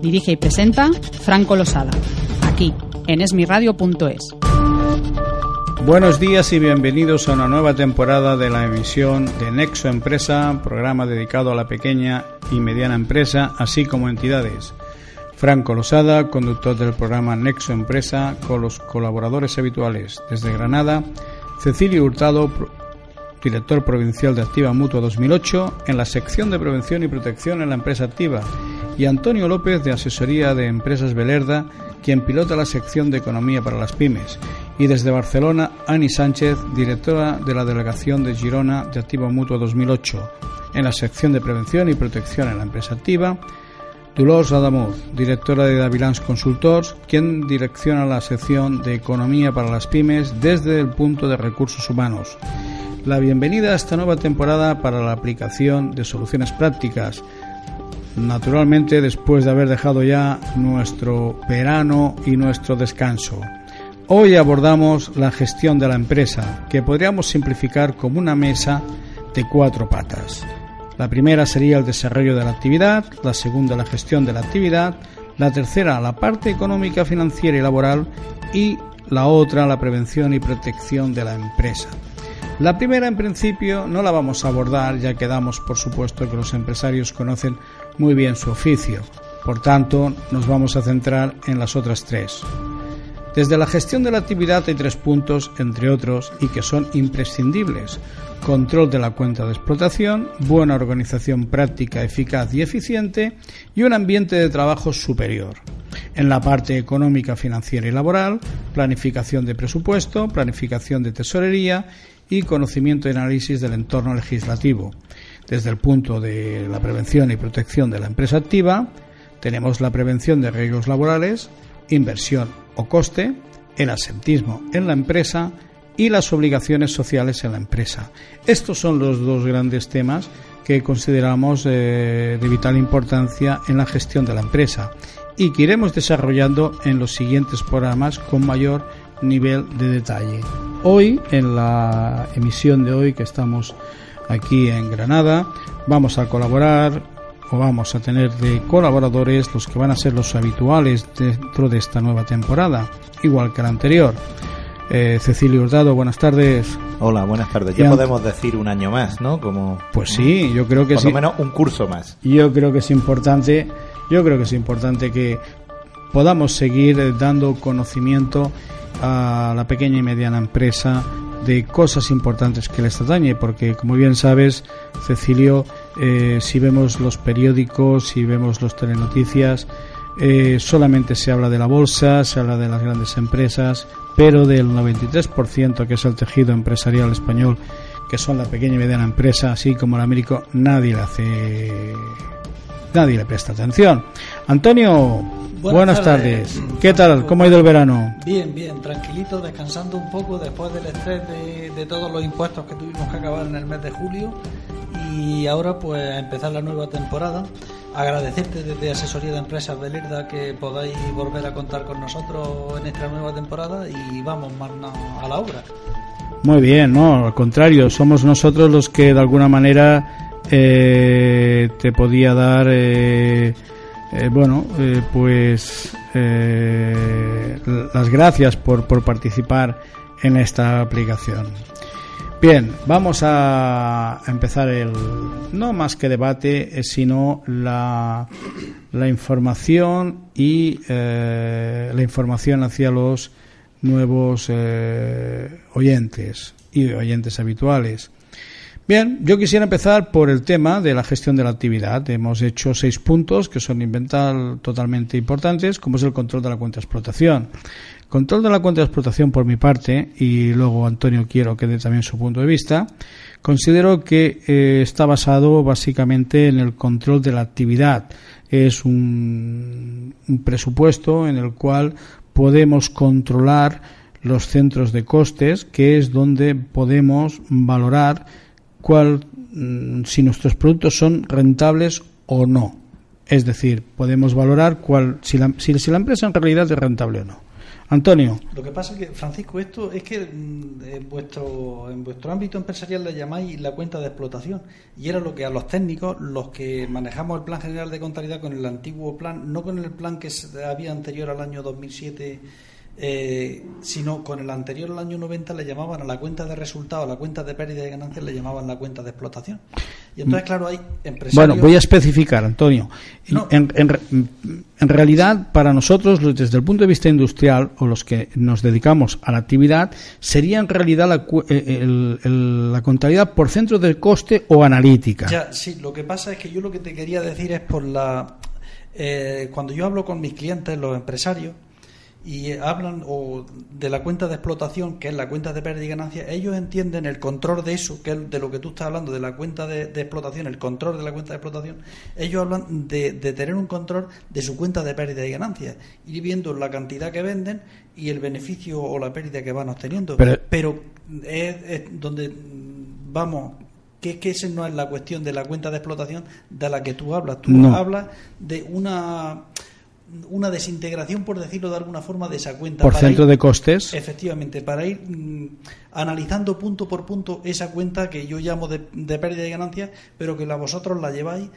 Dirige y presenta Franco Losada, aquí en esmiradio.es. Buenos días y bienvenidos a una nueva temporada de la emisión de Nexo Empresa, programa dedicado a la pequeña y mediana empresa, así como entidades. Franco Losada, conductor del programa Nexo Empresa, con los colaboradores habituales desde Granada, Cecilio Hurtado, director provincial de Activa Mutua 2008, en la sección de prevención y protección en la empresa activa, y Antonio López, de Asesoría de Empresas Belerda, quien pilota la sección de Economía para las Pymes, y desde Barcelona, Ani Sánchez, directora de la Delegación de Girona de Activa Mutua 2008, en la sección de Prevención y Protección en la empresa activa, Dolors Adamuz, directora de Davilans Consultors, quien direcciona la sección de Economía para las Pymes desde el punto de recursos humanos. La bienvenida a esta nueva temporada para la aplicación de soluciones prácticas, naturalmente después de haber dejado ya nuestro verano y nuestro descanso. Hoy abordamos la gestión de la empresa, que podríamos simplificar como una mesa de cuatro patas. La primera sería el desarrollo de la actividad, la segunda la gestión de la actividad, la tercera la parte económica, financiera y laboral y la otra la prevención y protección de la empresa. La primera en principio no la vamos a abordar ya que damos por supuesto que los empresarios conocen muy bien su oficio. Por tanto, nos vamos a centrar en las otras tres. Desde la gestión de la actividad hay tres puntos, entre otros, y que son imprescindibles. Control de la cuenta de explotación, buena organización práctica, eficaz y eficiente y un ambiente de trabajo superior. En la parte económica, financiera y laboral, planificación de presupuesto, planificación de tesorería y conocimiento y análisis del entorno legislativo. Desde el punto de la prevención y protección de la empresa activa, tenemos la prevención de riesgos laborales, inversión o coste, el asentismo en la empresa y las obligaciones sociales en la empresa. Estos son los dos grandes temas que consideramos eh, de vital importancia en la gestión de la empresa y que iremos desarrollando en los siguientes programas con mayor nivel de detalle. Hoy, en la emisión de hoy que estamos aquí en Granada, vamos a colaborar o vamos a tener de colaboradores los que van a ser los habituales dentro de esta nueva temporada, igual que la anterior. Eh, Cecilio Hurtado, buenas tardes. Hola, buenas tardes. Ya podemos decir un año más, ¿no? Como pues sí, yo creo que por sí. lo menos un curso más. Yo creo que es importante, yo creo que es importante que podamos seguir dando conocimiento a la pequeña y mediana empresa de cosas importantes que les atañe, porque como bien sabes, Cecilio, eh, si vemos los periódicos, si vemos los telenoticias, eh, solamente se habla de la bolsa, se habla de las grandes empresas, pero del 93% que es el tejido empresarial español, que son la pequeña y mediana empresa, así como el Américo, nadie le hace, nadie le presta atención. Antonio, buenas, tardes. ¿Qué tal? ¿Cómo ha ido el verano? Bien, bien, tranquilito, descansando un poco después del estrés de, de todos los impuestos que tuvimos que acabar en el mes de julio y ahora pues a empezar la nueva temporada. Agradecerte desde Asesoría de Empresas Belerda que podáis volver a contar con nosotros en esta nueva temporada y vamos más a la obra. Muy bien, no, al contrario, somos nosotros los que de alguna manera eh, te podía dar eh, Eh, bueno, eh, pues eh, las gracias por, por participar en esta aplicación. Bien, vamos a empezar el no más que debate, sino la, la información y la información hacia los nuevos oyentes y oyentes habituales. Bien, yo quisiera empezar por el tema de la gestión de la actividad. Hemos hecho seis puntos que son inventar totalmente importantes, como es el control de la cuenta de explotación. Control de la cuenta de explotación por mi parte, y luego Antonio quiero que dé también su punto de vista, considero que eh, está basado básicamente en el control de la actividad. Es un, un presupuesto en el cual podemos controlar los centros de costes, que es donde podemos valorar cuál, mm, si nuestros productos son rentables o no. Es decir, podemos valorar cuál, si, la, si, la empresa en realidad es rentable o no. Antonio. Lo que pasa es que, Francisco, esto es que mm, en vuestro, en vuestro ámbito empresarial le llamáis la cuenta de explotación. Y era lo que a los técnicos, los que manejamos el plan general de contabilidad con el antiguo plan, no con el plan que había anterior al año 2007 eh, sino con el anterior, el año 90, le llamaban a la cuenta de resultados, a la cuenta de pérdida de ganancias, le llamaban la cuenta de explotación. Y entonces, claro, hay empresarios. Bueno, voy a especificar, Antonio. En, en, realidad, para nosotros, desde el punto de vista industrial, o los que nos dedicamos a la actividad, sería en realidad la, eh, la contabilidad por centro de coste o analítica. Ya, sí, lo que pasa es que yo lo que te quería decir es por la. Eh, cuando yo hablo con mis clientes, los empresarios, y hablan o de la cuenta de explotación, que es la cuenta de pérdida y ganancia, ellos entienden el control de eso, que es de lo que tú estás hablando, de la cuenta de, explotación, el control de la cuenta de explotación, ellos hablan de, tener un control de su cuenta de pérdida y ganancia, ir viendo la cantidad que venden y el beneficio o la pérdida que van obteniendo. Pero, es, donde vamos que es que esa no es la cuestión de la cuenta de explotación de la que tú hablas. Tú hablas de una una desintegración, por decirlo de alguna forma, de esa cuenta. Por centro de costes. Efectivamente, para ir mm, analizando punto por punto esa cuenta que yo llamo de, pérdida de ganancias, pero que la vosotros la lleváis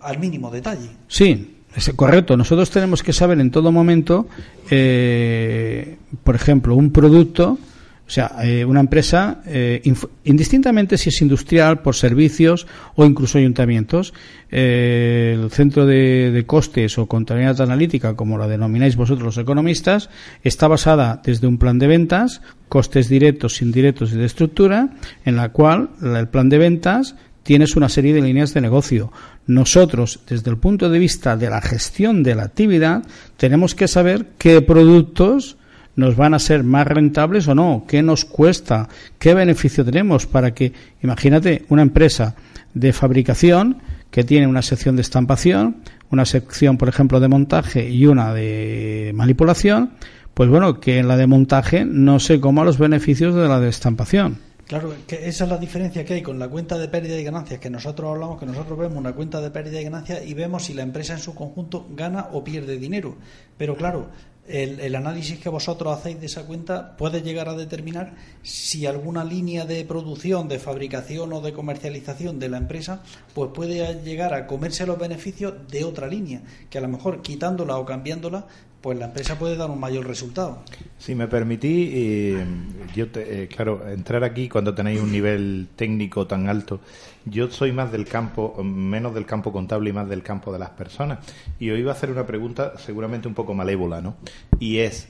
al mínimo detalle. Sí, es correcto. Nosotros tenemos que saber en todo momento, eh, por ejemplo, un producto o sea, eh, una empresa, eh, indistintamente si es industrial, por servicios o incluso ayuntamientos, eh, el centro de, costes o contabilidad analítica, como la denomináis vosotros los economistas, está basada desde un plan de ventas, costes directos, indirectos y de estructura, en la cual el plan de ventas tienes una serie de líneas de negocio. Nosotros, desde el punto de vista de la gestión de la actividad, tenemos que saber qué productos nos van a ser más rentables o no, qué nos cuesta, qué beneficio tenemos para que, imagínate, una empresa de fabricación que tiene una sección de estampación, una sección, por ejemplo, de montaje y una de manipulación, pues bueno, que en la de montaje no se coma los beneficios de la de estampación. Claro, que esa es la diferencia que hay con la cuenta de pérdida y ganancias, que nosotros hablamos, que nosotros vemos una cuenta de pérdida y ganancias y vemos si la empresa en su conjunto gana o pierde dinero. Pero claro, el, análisis que vosotros hacéis de esa cuenta puede llegar a determinar si alguna línea de producción, de fabricación o de comercialización de la empresa, pues puede llegar a comerse los beneficios de otra línea, que a lo mejor quitándola o cambiándola, pues la empresa puede dar un mayor resultado. Si me permití, eh, yo eh, claro, entrar aquí cuando tenéis un nivel técnico tan alto, yo soy más del campo, menos del campo contable y más del campo de las personas. Y hoy iba a hacer una pregunta seguramente un poco malévola, ¿no? Y es,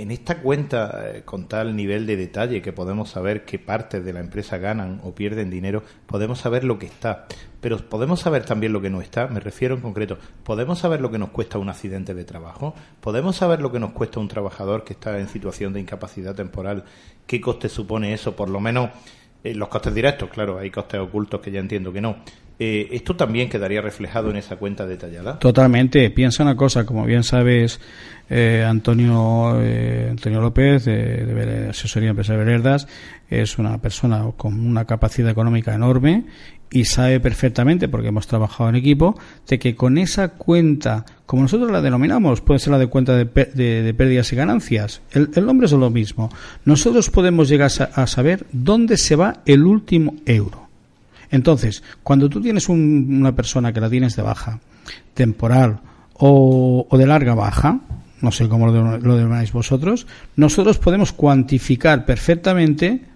en esta cuenta, eh, con tal nivel de detalle que podemos saber qué partes de la empresa ganan o pierden dinero, podemos saber lo que está. Pero podemos saber también lo que no está, me refiero en concreto, podemos saber lo que nos cuesta un accidente de trabajo, podemos saber lo que nos cuesta un trabajador que está en situación de incapacidad temporal, qué coste supone eso, por lo menos eh, los costes directos, claro, hay costes ocultos que ya entiendo que no. Eh, ¿Esto también quedaría reflejado en esa cuenta detallada? Totalmente. Piensa una cosa, como bien sabes, eh, Antonio Antonio López, de, de Asesoría Empresarial Veredas, es una persona con una capacidad económica enorme y sabe perfectamente, porque hemos trabajado en equipo, de que con esa cuenta, como nosotros la denominamos, puede ser la de cuenta de, pérdidas y ganancias, el, nombre es lo mismo. Nosotros podemos llegar a, saber dónde se va el último euro. Entonces, cuando tú tienes una persona que la tienes de baja, temporal o, de larga baja, no sé cómo lo, lo denomináis vosotros, nosotros podemos cuantificar perfectamente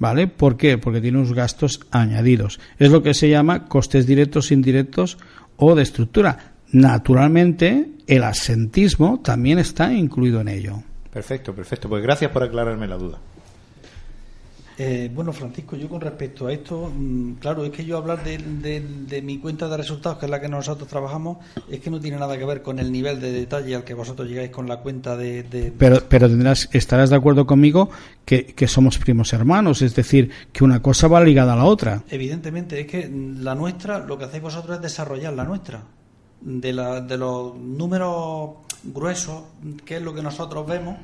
¿Vale? ¿Por qué? Porque tiene unos gastos añadidos. Es lo que se llama costes directos, indirectos o de estructura. Naturalmente, el asentismo también está incluido en ello. Perfecto, perfecto. Pues gracias por aclararme la duda. Eh, bueno, Francisco, yo con respecto a esto, mm, claro, es que yo hablar de, mi cuenta de resultados, que es la que nosotros trabajamos, es que no tiene nada que ver con el nivel de detalle al que vosotros llegáis con la cuenta de... Pero, pero tendrás, estarás de acuerdo conmigo que, que, somos primos hermanos, es decir, que una cosa va ligada a la otra. Evidentemente, es que la nuestra, lo que hacéis vosotros es desarrollar la nuestra. De, la, de los números gruesos, que es lo que nosotros vemos,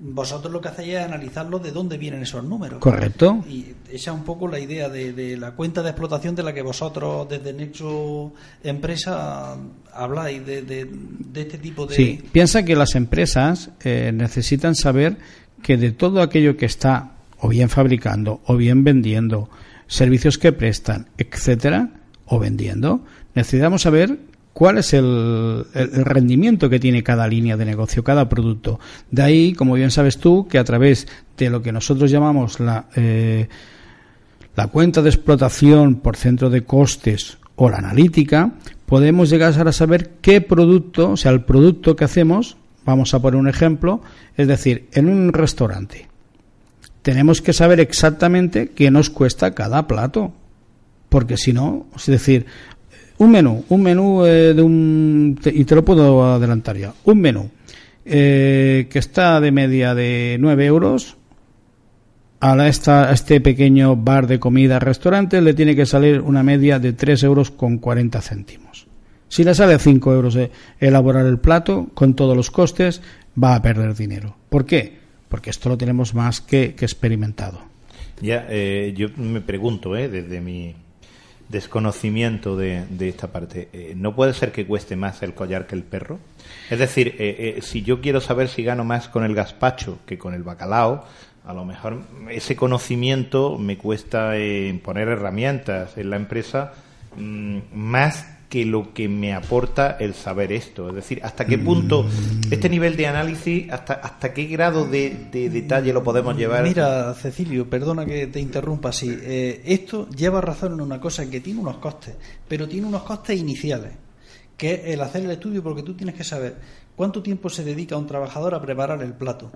vosotros lo que hacéis es analizarlo de dónde vienen esos números. Correcto. Y esa es un poco la idea de, la cuenta de explotación de la que vosotros desde Nexo Empresa habláis, de, este tipo de... Sí, piensa que las empresas eh, necesitan saber que de todo aquello que está o bien fabricando o bien vendiendo, servicios que prestan, etcétera, o vendiendo, necesitamos saber cuál es el, rendimiento que tiene cada línea de negocio, cada producto. De ahí, como bien sabes tú, que a través de lo que nosotros llamamos la, eh, la cuenta de explotación por centro de costes o la analítica, podemos llegar a saber qué producto, o sea, el producto que hacemos, vamos a poner un ejemplo, es decir, en un restaurante. Tenemos que saber exactamente qué nos cuesta cada plato, porque si no, es decir, un menú, un menú eh, de un. y te lo puedo adelantar ya. Un menú eh, que está de media de 9 euros. A, esta, a este pequeño bar de comida, restaurante, le tiene que salir una media de 3 euros con 40 céntimos. Si le sale a 5 euros eh, elaborar el plato, con todos los costes, va a perder dinero. ¿Por qué? Porque esto lo tenemos más que, que experimentado. Ya, yo me pregunto, eh, desde mi desconocimiento de, de esta parte. Eh, ¿No puede ser que cueste más el collar que el perro? Es decir, eh, eh, si yo quiero saber si gano más con el gazpacho que con el bacalao, a lo mejor ese conocimiento me cuesta poner herramientas en la empresa mm, más que lo que me aporta el saber esto. Es decir, hasta qué punto este nivel de análisis, hasta, hasta qué grado de, detalle lo podemos llevar. Mira, Cecilio, perdona que te interrumpa así. Eh, esto lleva razón en una cosa, que tiene unos costes, pero tiene unos costes iniciales, que es el hacer el estudio, porque tú tienes que saber cuánto tiempo se dedica un trabajador a preparar el plato,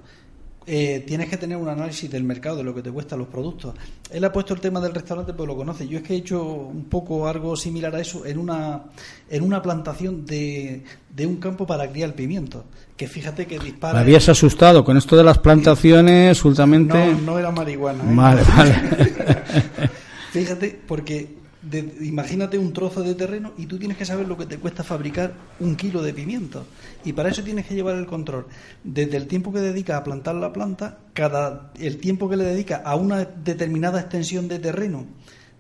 eh, tienes que tener un análisis del mercado, de lo que te cuestan los productos. Él ha puesto el tema del restaurante, pues lo conoce. Yo es que he hecho un poco algo similar a eso en una, en una plantación de, de un campo para criar pimiento. Que fíjate que dispara. Me habías asustado con esto de las plantaciones, últimamente. No, no era marihuana. ¿eh? Vale, vale. fíjate, porque imagínate un trozo de terreno y tú tienes que saber lo que te cuesta fabricar un kilo de pimiento. Y para eso tienes que llevar el control. Desde el tiempo que dedica a plantar la planta, cada el tiempo que le dedica a una determinada extensión de terreno,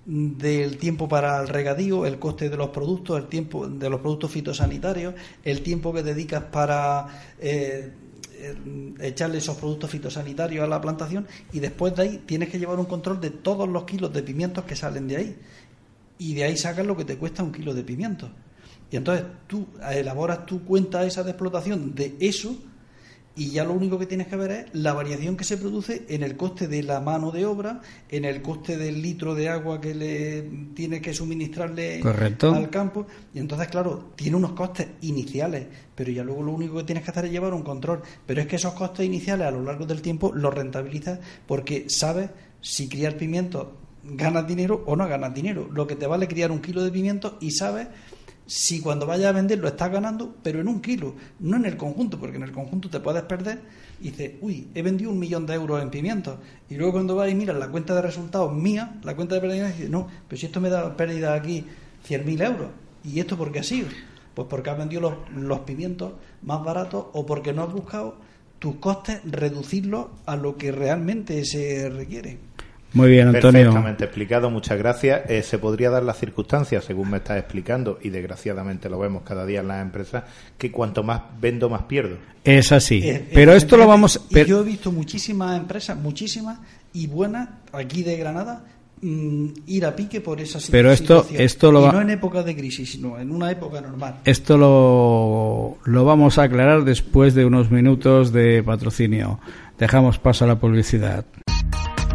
del tiempo para el regadío, el coste de los productos, el tiempo de los productos fitosanitarios, el tiempo que dedicas para eh, echarle esos productos fitosanitarios a la plantación y después de ahí tienes que llevar un control de todos los kilos de pimientos que salen de ahí y de ahí sacas lo que te cuesta un kilo de pimiento. Y entonces tú elaboras tu cuenta esa de explotación de eso y ya lo único que tienes que ver es la variación que se produce en el coste de la mano de obra, en el coste del litro de agua que le tiene que suministrarle al campo. Y entonces, claro, tiene unos costes iniciales, pero ya luego lo único que tienes que hacer es llevar un control. Pero es que esos costes iniciales a lo largo del tiempo los rentabilizas porque sabes si criar pimiento ganas dinero o no ganas dinero. Lo que te vale criar un kilo de pimiento y sabes si cuando vayas a vender lo estás ganando, pero en un kilo, no en el conjunto, porque en el conjunto te puedes perder y dices, uy, he vendido un millón de euros en pimientos. Y luego cuando vas y miras la cuenta de resultados mía, la cuenta de pérdida, dices, no, pero si esto me da pérdida aquí 100.000 euros. ¿Y esto por qué ha sido? Pues porque has vendido los, los pimientos más baratos o porque no has buscado tus costes reducirlos a lo que realmente se requiere. Muy bien, Antonio. Perfectamente explicado, muchas gracias. Eh, se podría dar la circunstancia, según me estás explicando, y desgraciadamente lo vemos cada día en las empresas, que cuanto más vendo, más pierdo. Es así. Eh, pero esto lo vamos. Y yo he visto muchísimas empresas, muchísimas y buenas, aquí de Granada, mm, ir a pique por esa situación. Pero esto, esto lo y va- no en época de crisis, sino en una época normal. Esto lo, lo vamos a aclarar después de unos minutos de patrocinio. Dejamos paso a la publicidad.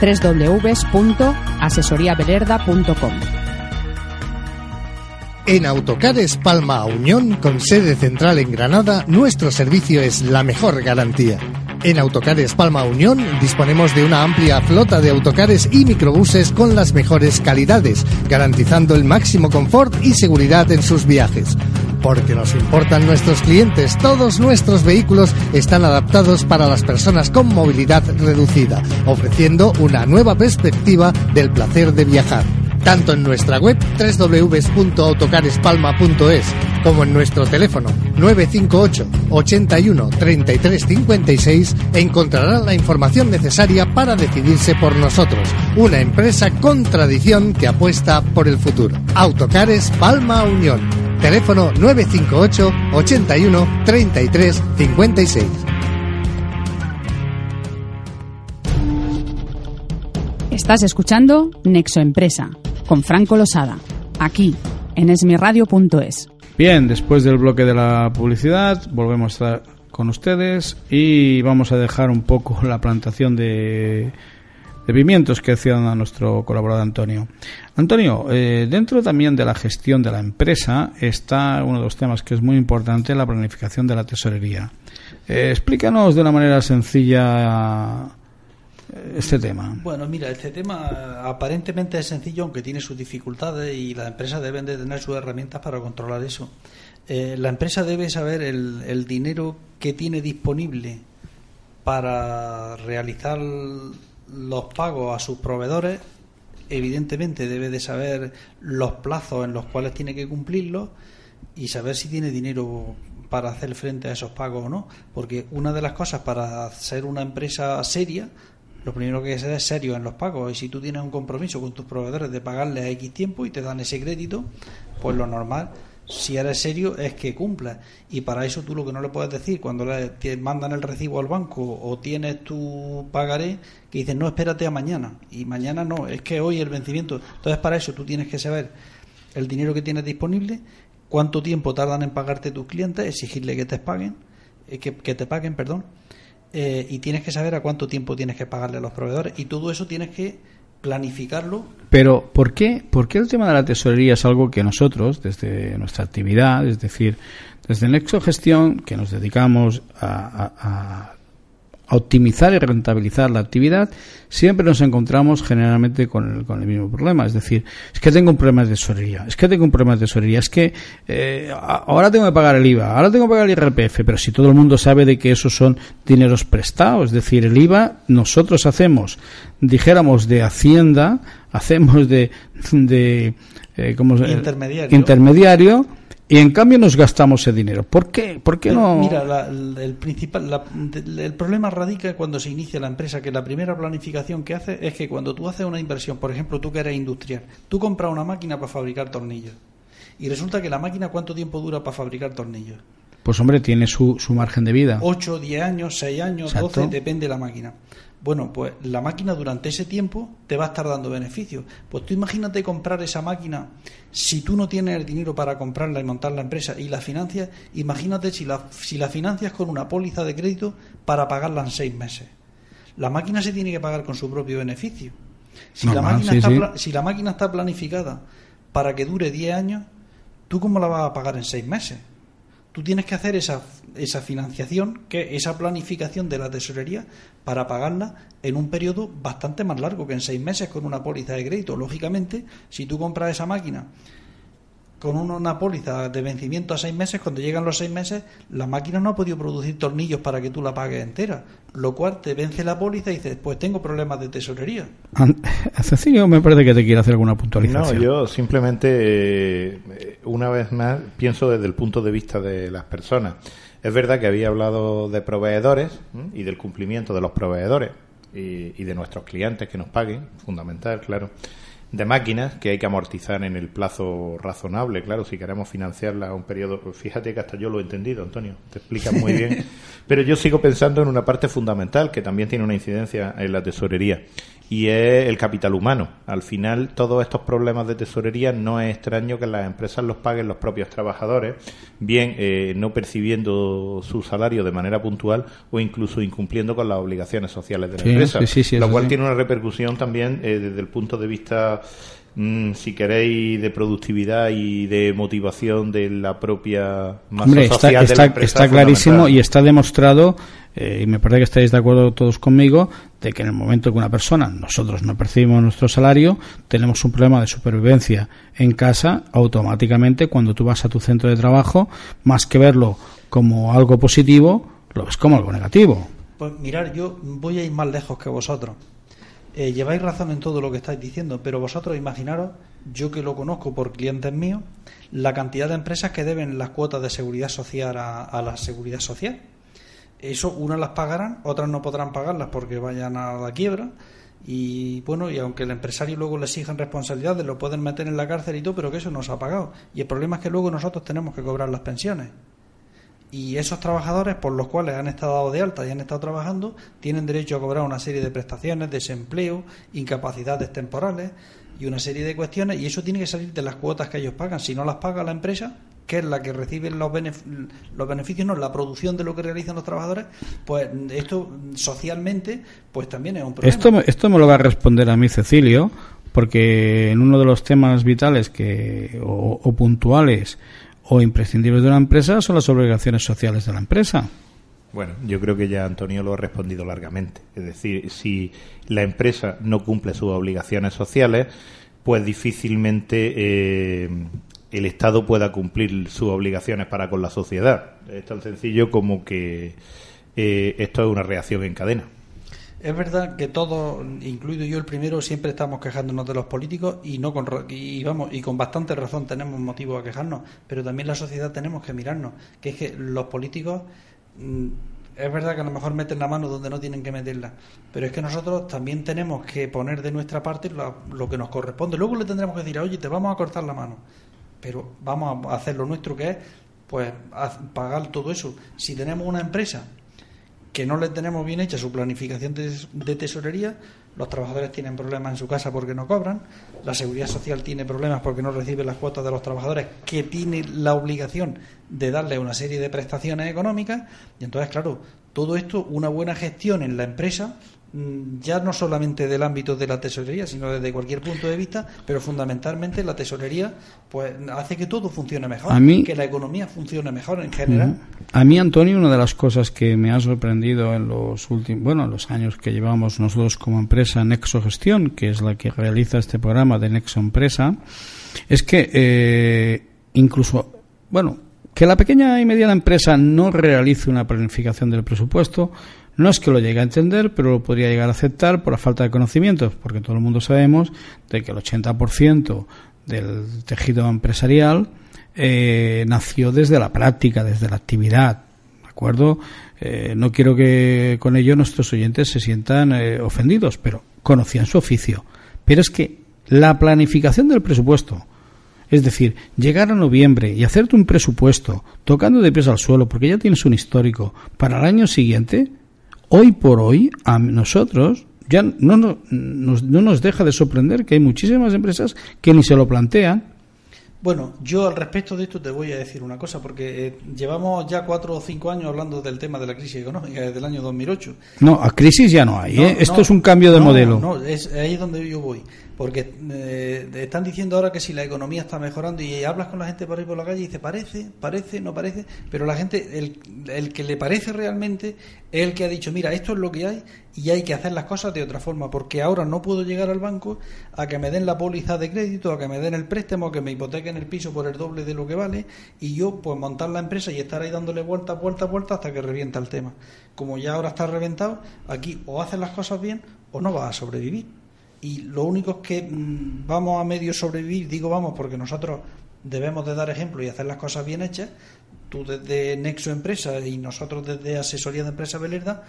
www.asesoriabelerda.com. En Autocares Palma Unión, con sede central en Granada, nuestro servicio es la mejor garantía. En Autocares Palma Unión disponemos de una amplia flota de autocares y microbuses con las mejores calidades, garantizando el máximo confort y seguridad en sus viajes. Porque nos importan nuestros clientes, todos nuestros vehículos están adaptados para las personas con movilidad reducida, ofreciendo una nueva perspectiva del placer de viajar tanto en nuestra web www.autocarespalma.es como en nuestro teléfono 958 81 33 56 encontrarán la información necesaria para decidirse por nosotros, una empresa con tradición que apuesta por el futuro. Autocares Palma Unión. Teléfono 958 81 33 56. Estás escuchando Nexo Empresa con Franco Losada, aquí en esmiradio.es. Bien, después del bloque de la publicidad, volvemos a estar con ustedes y vamos a dejar un poco la plantación de, de pimientos que hacía a nuestro colaborador Antonio. Antonio, eh, dentro también de la gestión de la empresa está uno de los temas que es muy importante, la planificación de la tesorería. Eh, explícanos de una manera sencilla eh, este tema. Bueno, mira, este tema aparentemente es sencillo, aunque tiene sus dificultades y las empresas deben de tener sus herramientas para controlar eso. La empresa debe saber el dinero que tiene disponible para realizar los pagos a sus proveedores. Evidentemente debe de saber los plazos en los cuales tiene que cumplirlos y saber si tiene dinero para hacer frente a esos pagos o no. Porque una de las cosas para ser una empresa seria lo primero que hay que ser es serio en los pagos. Y si tú tienes un compromiso con tus proveedores de pagarles a X tiempo y te dan ese crédito, pues lo normal, si eres serio, es que cumplas. Y para eso tú lo que no le puedes decir cuando le te mandan el recibo al banco o tienes tu pagaré, que dices, no, espérate a mañana. Y mañana no, es que hoy el vencimiento. Entonces, para eso tú tienes que saber el dinero que tienes disponible, cuánto tiempo tardan en pagarte tus clientes, exigirle que te paguen, eh, que, que te paguen, perdón eh, y tienes que saber a cuánto tiempo tienes que pagarle a los proveedores y todo eso tienes que planificarlo. Pero, ¿por qué, ¿por qué el tema de la tesorería es algo que nosotros, desde nuestra actividad, es decir, desde Nexo Gestión, que nos dedicamos a, a optimizar y rentabilizar la actividad, siempre nos encontramos generalmente con el, con el mismo problema. Es decir, es que tengo un problema de tesorería, es que tengo un problema de tesorería, es que eh, ahora tengo que pagar el IVA, ahora tengo que pagar el IRPF, pero si todo el mundo sabe de que esos son dineros prestados, es decir, el IVA nosotros hacemos, dijéramos, de Hacienda, hacemos de, de eh, ¿cómo se- Intermediario. intermediario, y en cambio nos gastamos ese dinero. ¿Por qué? ¿Por qué no? Mira, la- el, principal, la- el problema radica cuando se inicia la empresa, que la primera planificación que hace es que cuando tú haces una inversión, por ejemplo, tú que eres industrial, tú compras una máquina para fabricar tornillos y resulta que la máquina cuánto tiempo dura para fabricar tornillos. Pues hombre, tiene su, su margen de vida. 8, 10 años, 6 años, Exacto. 12, depende de la máquina. Bueno, pues la máquina durante ese tiempo te va a estar dando beneficios. Pues tú imagínate comprar esa máquina, si tú no tienes el dinero para comprarla y montar la empresa y la financias, imagínate si la, si la financias con una póliza de crédito para pagarla en 6 meses. La máquina se tiene que pagar con su propio beneficio. Si, la Normal, máquina sí, está, sí. si la máquina está planificada para que dure 10 años, ¿tú cómo la vas a pagar en 6 meses? Tú tienes que hacer esa, esa financiación, que esa planificación de la tesorería para pagarla en un periodo bastante más largo que en seis meses con una póliza de crédito. Lógicamente, si tú compras esa máquina con una póliza de vencimiento a seis meses, cuando llegan los seis meses, la máquina no ha podido producir tornillos para que tú la pagues entera, lo cual te vence la póliza y dices, pues tengo problemas de tesorería. Cecilio, me parece que te quiere hacer alguna puntualización. No, yo simplemente, eh, una vez más, pienso desde el punto de vista de las personas. Es verdad que había hablado de proveedores y del cumplimiento de los proveedores y, y de nuestros clientes que nos paguen, fundamental, claro de máquinas que hay que amortizar en el plazo razonable, claro, si queremos financiarla a un periodo. Fíjate que hasta yo lo he entendido, Antonio, te explicas muy bien. Pero yo sigo pensando en una parte fundamental que también tiene una incidencia en la tesorería y es el capital humano. Al final, todos estos problemas de tesorería no es extraño que las empresas los paguen los propios trabajadores, bien eh, no percibiendo su salario de manera puntual o incluso incumpliendo con las obligaciones sociales de la empresa, lo cual tiene una repercusión también eh, desde el punto de vista Mm, si queréis, de productividad y de motivación de la propia masa social está, está, clarísimo y está demostrado, eh, y me parece que estáis de acuerdo todos conmigo, de que en el momento que una persona, nosotros no percibimos nuestro salario, tenemos un problema de supervivencia en casa, automáticamente cuando tú vas a tu centro de trabajo, más que verlo como algo positivo, lo ves como algo negativo. Pues mirar, yo voy a ir más lejos que vosotros. Eh, lleváis razón en todo lo que estáis diciendo, pero vosotros imaginaros, yo que lo conozco por clientes míos, la cantidad de empresas que deben las cuotas de seguridad social a, la seguridad social. Eso unas las pagarán, otras no podrán pagarlas porque vayan a la quiebra. Y bueno, y aunque el empresario luego le exijan responsabilidades, lo pueden meter en la cárcel y todo, pero que eso no se ha pagado. Y el problema es que luego nosotros tenemos que cobrar las pensiones y esos trabajadores por los cuales han estado de alta y han estado trabajando tienen derecho a cobrar una serie de prestaciones, desempleo, incapacidades temporales y una serie de cuestiones y eso tiene que salir de las cuotas que ellos pagan. Si no las paga la empresa, que es la que recibe los, los beneficios, no la producción de lo que realizan los trabajadores, pues esto socialmente pues también es un problema. Esto, esto me lo va a responder a mí Cecilio, porque en uno de los temas vitales que o puntuales o imprescindibles de una empresa son las obligaciones sociales de la empresa. Bueno, yo creo que ya Antonio lo ha respondido largamente. Es decir, si la empresa no cumple sus obligaciones sociales, pues difícilmente eh, el Estado pueda cumplir sus obligaciones para con la sociedad. Es tan sencillo como que eh, esto es una reacción en cadena. Es verdad que todos, incluido yo el primero, siempre estamos quejándonos de los políticos y no con y vamos y con bastante razón tenemos motivo a quejarnos, pero también la sociedad tenemos que mirarnos, que es que los políticos mm, es verdad que a lo mejor meten la mano donde no tienen que meterla, pero es que nosotros también tenemos que poner de nuestra parte lo, que nos corresponde. Luego le tendremos que decir, oye, te vamos a cortar la mano, pero vamos a hacer lo nuestro que es, pues, pagar todo eso. Si tenemos una empresa que no le tenemos bien hecha su planificación de, tesorería, los trabajadores tienen problemas en su casa porque no cobran, la seguridad social tiene problemas porque no recibe las cuotas de los trabajadores que tiene la obligación de darle una serie de prestaciones económicas y entonces claro, todo esto, una buena gestión en la empresa ya no solamente del ámbito de la tesorería, sino desde cualquier punto de vista, pero fundamentalmente la tesorería pues hace que todo funcione mejor, que la economía funcione mejor en general. A mí, Antonio, una de las cosas que me ha sorprendido en los últimos, bueno, en los años que llevamos nosotros como empresa Nexo Gestión, que es la que realiza este programa de Nexo Empresa, es que eh, incluso, bueno, que la pequeña y mediana empresa no realice una planificación del presupuesto no es que lo llegue a entender, pero lo podría llegar a aceptar por la falta de conocimientos, porque todo el mundo sabemos de que el 80% del tejido empresarial eh, nació desde la práctica, desde la actividad. ¿De acuerdo? Eh, no quiero que con ello nuestros oyentes se sientan eh, ofendidos, pero conocían su oficio. Pero es que la planificación del presupuesto, es decir, llegar a noviembre y hacerte un presupuesto tocando de pies al suelo, porque ya tienes un histórico, para el año siguiente, hoy por hoy a nosotros ya no, no, nos, no nos deja de sorprender que hay muchísimas empresas que ni se lo plantean. Bueno, yo al respecto de esto te voy a decir una cosa, porque eh, llevamos ya cuatro o cinco años hablando del tema de la crisis económica desde el año 2008. No, a crisis ya no hay, ¿eh? esto es un cambio de modelo. No, es ahí donde yo voy. Porque eh, están diciendo ahora que si la economía está mejorando y hablas con la gente por ahí por la calle y dice parece, parece, no parece, pero la gente, el, el que le parece realmente es el que ha dicho, mira, esto es lo que hay y hay que hacer las cosas de otra forma, porque ahora no puedo llegar al banco a que me den la póliza de crédito, a que me den el préstamo, a que me hipotequen el piso por el doble de lo que vale y yo pues montar la empresa y estar ahí dándole vueltas, vueltas, vueltas hasta que revienta el tema. Como ya ahora está reventado, aquí o haces las cosas bien o no vas a sobrevivir. Y lo único es que mm, vamos a medio sobrevivir, digo vamos porque nosotros debemos de dar ejemplo y hacer las cosas bien hechas. Tú desde Nexo Empresa y nosotros desde Asesoría de Empresa Belerda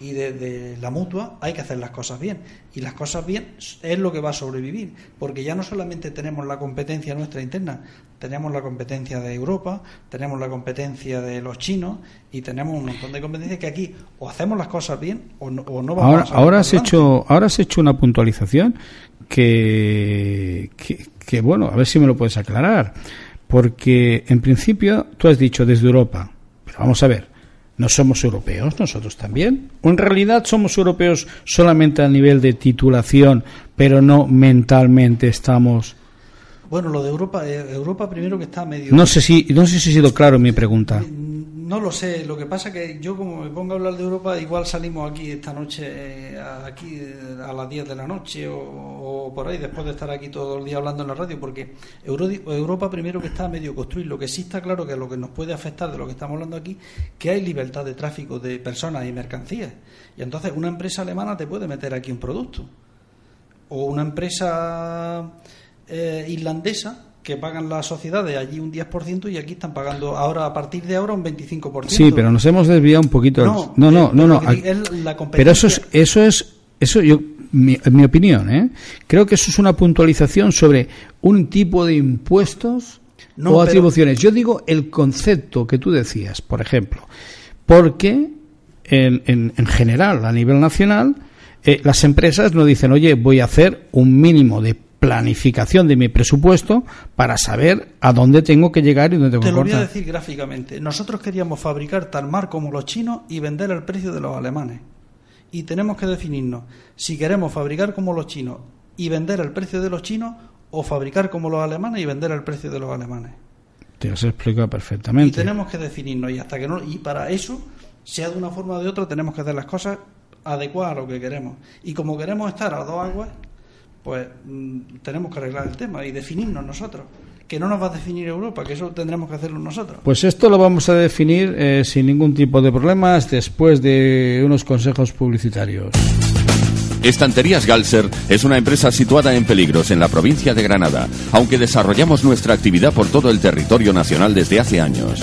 y desde la mutua hay que hacer las cosas bien. Y las cosas bien es lo que va a sobrevivir, porque ya no solamente tenemos la competencia nuestra interna, tenemos la competencia de Europa, tenemos la competencia de los chinos y tenemos un montón de competencias que aquí o hacemos las cosas bien o no, o no vamos ahora, a ahora has hecho ahora has hecho una puntualización que, que, que bueno a ver si me lo puedes aclarar porque en principio tú has dicho desde Europa pero vamos a ver ¿No somos europeos nosotros también? ¿O en realidad somos europeos solamente a nivel de titulación, pero no mentalmente estamos? Bueno, lo de Europa, eh, Europa primero que está medio... No sé si, no sé si he sido claro en mi pregunta. No lo sé, lo que pasa que yo como me pongo a hablar de Europa, igual salimos aquí esta noche, eh, aquí eh, a las 10 de la noche o, o por ahí, después de estar aquí todo el día hablando en la radio, porque Euro- Europa primero que está a medio construir, lo que sí está claro que lo que nos puede afectar de lo que estamos hablando aquí, que hay libertad de tráfico de personas y mercancías. Y entonces una empresa alemana te puede meter aquí un producto. O una empresa eh, irlandesa que pagan las sociedades allí un 10% y aquí están pagando ahora a partir de ahora un 25%. Sí, pero nos hemos desviado un poquito. No, no, no, no. no, pero que al- es la Pero eso es, eso es, eso yo, mi, mi opinión, ¿eh? creo que eso es una puntualización sobre un tipo de impuestos No, o pero- atribuciones. Yo digo el concepto que tú decías, por ejemplo, porque en, en, en general, a nivel nacional, eh, las empresas no dicen, oye, voy a hacer un mínimo de planificación de mi presupuesto para saber a dónde tengo que llegar y dónde tengo Te que lo voy a cortar. decir gráficamente. Nosotros queríamos fabricar tal mar como los chinos y vender al precio de los alemanes. Y tenemos que definirnos si queremos fabricar como los chinos y vender al precio de los chinos o fabricar como los alemanes y vender al precio de los alemanes. Te has explicado Y perfectamente. tenemos que definirnos y hasta que no y para eso, sea de una forma o de otra, tenemos que hacer las cosas adecuadas a lo que queremos. Y como queremos estar a dos aguas, pues mm, tenemos que arreglar el tema y definirnos nosotros. Que no nos va a definir Europa, que eso tendremos que hacerlo nosotros. Pues esto lo vamos a definir eh, sin ningún tipo de problemas después de unos consejos publicitarios. Estanterías Galser es una empresa situada en Peligros, en la provincia de Granada, aunque desarrollamos nuestra actividad por todo el territorio nacional desde hace años.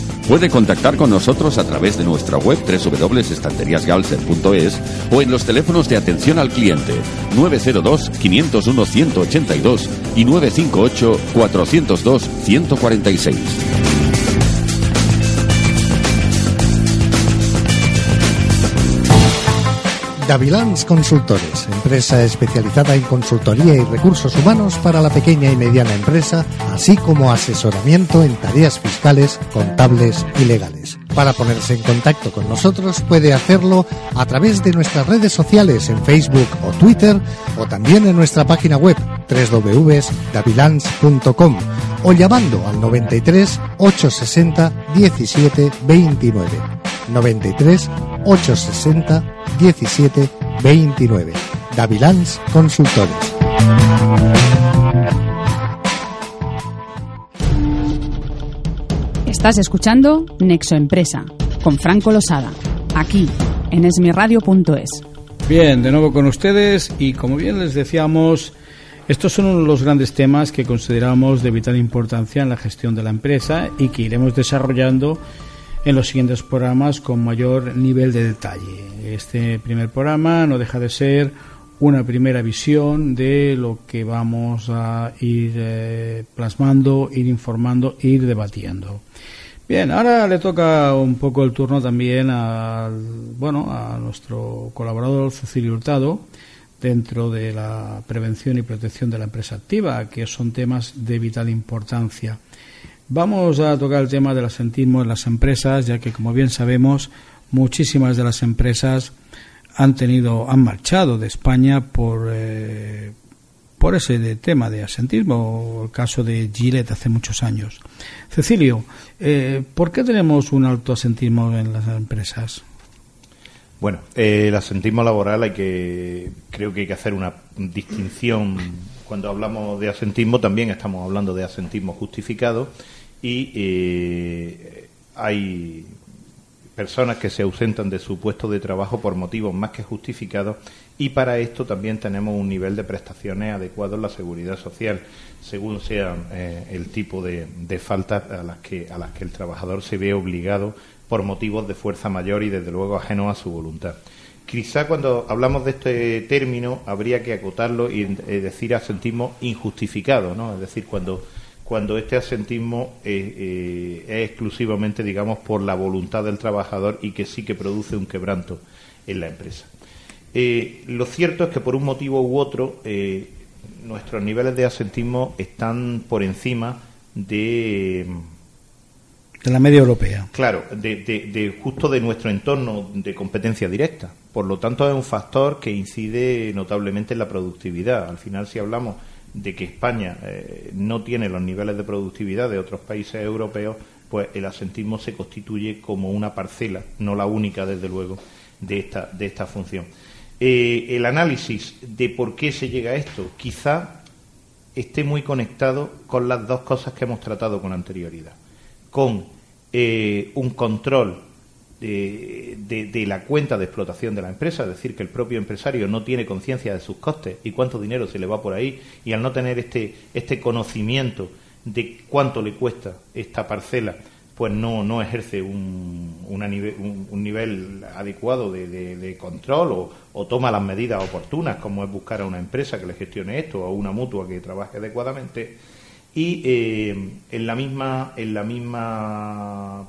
Puede contactar con nosotros a través de nuestra web www.estanteriasgalser.es o en los teléfonos de atención al cliente 902-501-182 y 958-402-146. Davilans Consultores, empresa especializada en consultoría y recursos humanos para la pequeña y mediana empresa, así como asesoramiento en tareas fiscales, contables y legales. Para ponerse en contacto con nosotros puede hacerlo a través de nuestras redes sociales en Facebook o Twitter o también en nuestra página web www.davilans.com o llamando al 93 860 17 29. 93 860 17 29. Davilans Consultores. Estás escuchando Nexo Empresa con Franco Losada, aquí en esmirradio.es. Bien, de nuevo con ustedes y como bien les decíamos, estos son uno de los grandes temas que consideramos de vital importancia en la gestión de la empresa y que iremos desarrollando en los siguientes programas con mayor nivel de detalle. Este primer programa no deja de ser una primera visión de lo que vamos a ir eh, plasmando, ir informando, ir debatiendo. Bien, ahora le toca un poco el turno también al, bueno, a nuestro colaborador Cecilio Hurtado dentro de la prevención y protección de la empresa activa, que son temas de vital importancia. Vamos a tocar el tema del asentismo en las empresas, ya que, como bien sabemos, muchísimas de las empresas han tenido, han marchado de España por, eh, por ese tema de asentismo, el caso de Gillette hace muchos años. Cecilio, eh, ¿por qué tenemos un alto asentismo en las empresas? Bueno, eh, el asentismo laboral hay que, creo que hay que hacer una distinción. Cuando hablamos de asentismo también estamos hablando de asentismo justificado y eh, hay personas que se ausentan de su puesto de trabajo por motivos más que justificados y para esto también tenemos un nivel de prestaciones adecuado en la seguridad social según sea eh, el tipo de, de faltas a las que a las que el trabajador se ve obligado por motivos de fuerza mayor y desde luego ajeno a su voluntad. Quizá cuando hablamos de este término habría que acotarlo y eh, decir asentismo injustificado, ¿no? Es decir, cuando cuando este asentismo eh, eh, es exclusivamente, digamos, por la voluntad del trabajador y que sí que produce un quebranto en la empresa. Eh, lo cierto es que por un motivo u otro nuestros niveles de asentismo están por encima de de la media europea. Claro, de, de, justo de nuestro entorno de competencia directa. Por lo tanto, es un factor que incide notablemente en la productividad. Al final, si hablamos de que España eh, no tiene los niveles de productividad de otros países europeos, pues el asentismo se constituye como una parcela, no la única, desde luego, de esta, de esta función. Eh, el análisis de por qué se llega a esto quizá esté muy conectado con las dos cosas que hemos tratado con anterioridad, con eh, un control de, la cuenta de explotación de la empresa, es decir, que el propio empresario no tiene conciencia de sus costes y cuánto dinero se le va por ahí, y al no tener este, este conocimiento de cuánto le cuesta esta parcela, pues no, no ejerce un, un, nivel adecuado de, control o, o, toma las medidas oportunas, como es buscar a una empresa que le gestione esto o a una mutua que trabaje adecuadamente. Y eh, en la misma, en la misma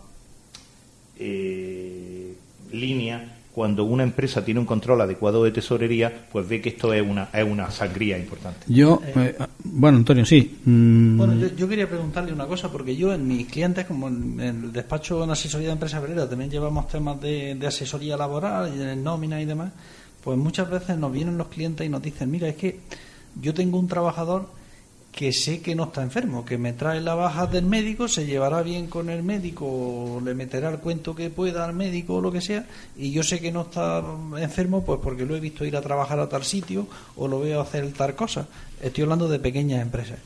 eh, línea cuando una empresa tiene un control adecuado de tesorería, pues ve que esto es una, es una sangría importante. Yo, eh, bueno, Antonio, sí. Mm. Bueno, yo, quería preguntarle una cosa, porque yo en mis clientes, como en, el despacho en asesoría de empresa obrera, también llevamos temas de, de asesoría laboral y de nómina y demás, pues muchas veces nos vienen los clientes y nos dicen, mira, es que yo tengo un trabajador que sé que no está enfermo, que me trae la baja del médico, se llevará bien con el médico, le meterá el cuento que pueda al médico o lo que sea, y yo sé que no está enfermo pues porque lo he visto ir a trabajar a tal sitio o lo veo hacer tal cosa. Estoy hablando de pequeñas empresas.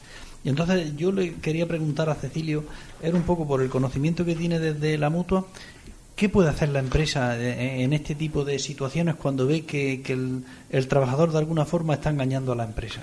Y entonces yo le quería preguntar a Cecilio, era un poco por el conocimiento que tiene desde la mutua, ¿qué puede hacer la empresa en este tipo de situaciones cuando ve que, el trabajador de alguna forma está engañando a la empresa?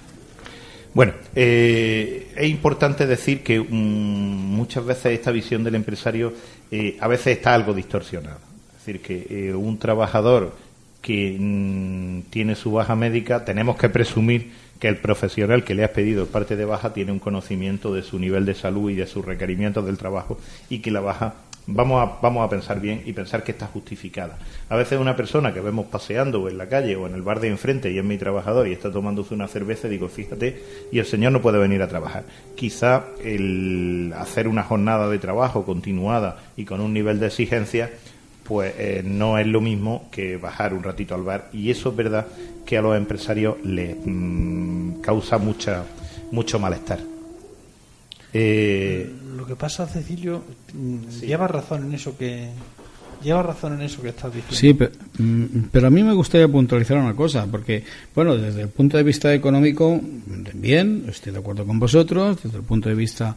Bueno, eh, es importante decir que mm, muchas veces esta visión del empresario eh, a veces está algo distorsionada. Es decir, que eh, un trabajador que mm, tiene su baja médica, tenemos que presumir que el profesional que le ha pedido parte de baja tiene un conocimiento de su nivel de salud y de sus requerimientos del trabajo y que la baja vamos a, vamos a pensar bien y pensar que está justificada. A veces una persona que vemos paseando en la calle o en el bar de enfrente y es mi trabajador y está tomándose una cerveza, digo, fíjate, y el señor no puede venir a trabajar. Quizá el hacer una jornada de trabajo continuada y con un nivel de exigencia, pues eh, no es lo mismo que bajar un ratito al bar. Y eso es verdad que a los empresarios les mm, causa mucha, mucho malestar. Eh, lo que pasa, Cecilio, mm, lleva razón en eso que lleva razón en eso que estás diciendo. Sí, mm, pero, a mí me gustaría puntualizar una cosa, porque, bueno, desde el punto de vista económico, bien, estoy de acuerdo con vosotros, desde el punto de vista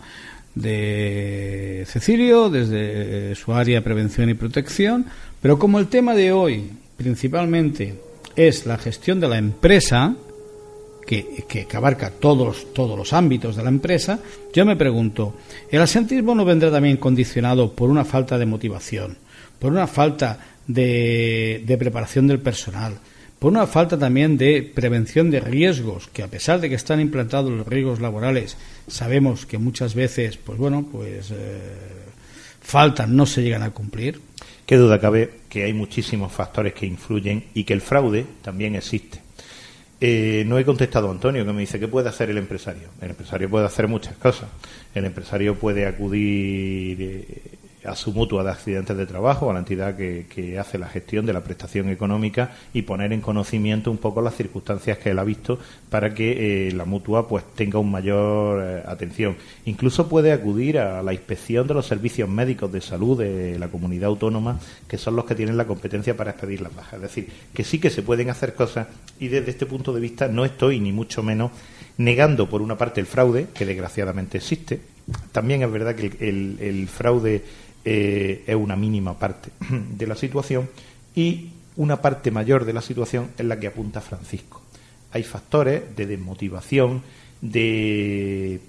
de Cecilio, desde su área de prevención y protección, pero como el tema de hoy principalmente es la gestión de la empresa, que, abarca todos, todos los ámbitos de la empresa, yo me pregunto, ¿el asentismo no vendrá también condicionado por una falta de motivación, por una falta de, preparación del personal, por una falta también de prevención de riesgos, que a pesar de que están implantados los riesgos laborales, sabemos que muchas veces, pues bueno, pues eh, faltan, no se llegan a cumplir. Qué duda cabe que hay muchísimos factores que influyen y que el fraude también existe. Eh, no he contestado a Antonio, que me dice, ¿qué puede hacer el empresario? El empresario puede hacer muchas cosas. El empresario puede acudir eh, a su mutua de accidentes de trabajo, a la entidad que, hace la gestión de la prestación económica y poner en conocimiento un poco las circunstancias que él ha visto para que eh, la mutua pues tenga un mayor eh, atención. Incluso puede acudir a la inspección de los servicios médicos de salud de la comunidad autónoma, que son los que tienen la competencia para expedir las bajas. Es decir, que sí que se pueden hacer cosas y desde este punto de vista no estoy ni mucho menos negando por una parte el fraude, que desgraciadamente existe. También es verdad que el fraude eh, es una mínima parte de la situación y una parte mayor de la situación es la que apunta Francisco. Hay factores de desmotivación, de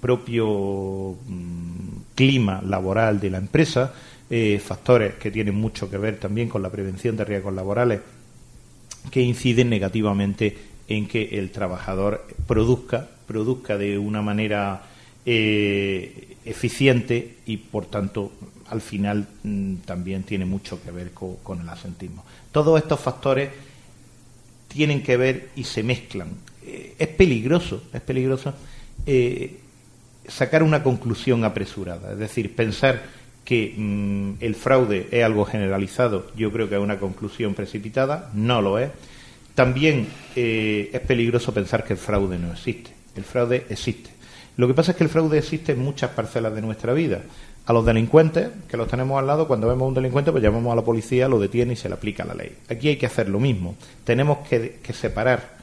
propio mm, clima laboral de la empresa, eh, factores que tienen mucho que ver también con la prevención de riesgos laborales que inciden negativamente en que el trabajador produzca, produzca de una manera eh, eficiente y, por tanto, al final mm, también tiene mucho que ver con, el asentismo. Todos estos factores tienen que ver y se mezclan. Eh, es peligroso, es peligroso eh, sacar una conclusión apresurada, es decir, pensar que mm, el fraude es algo generalizado, yo creo que es una conclusión precipitada, no lo es. También es peligroso pensar que el fraude no existe. El fraude existe lo que pasa es que el fraude existe en muchas parcelas de nuestra vida. A los delincuentes, que los tenemos al lado, cuando vemos a un delincuente, pues llamamos a la policía, lo detiene y se le aplica la ley. Aquí hay que hacer lo mismo. Tenemos que, separar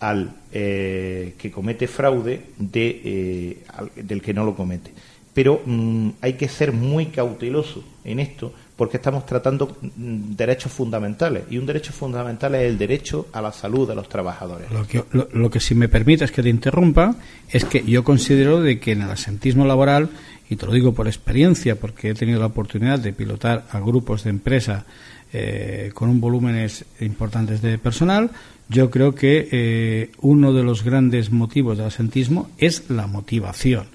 al eh, que comete fraude de, eh, del que no lo comete. Pero mm, hay que ser muy cauteloso en esto porque estamos tratando mm, derechos fundamentales y un derecho fundamental es el derecho a la salud de los trabajadores. Lo que, lo, que si me permites que te interrumpa es que yo considero de que en el asentismo laboral, y te lo digo por experiencia, porque he tenido la oportunidad de pilotar a grupos de empresa eh, con un volúmenes importantes de personal, yo creo que eh, uno de los grandes motivos del asentismo es la motivación.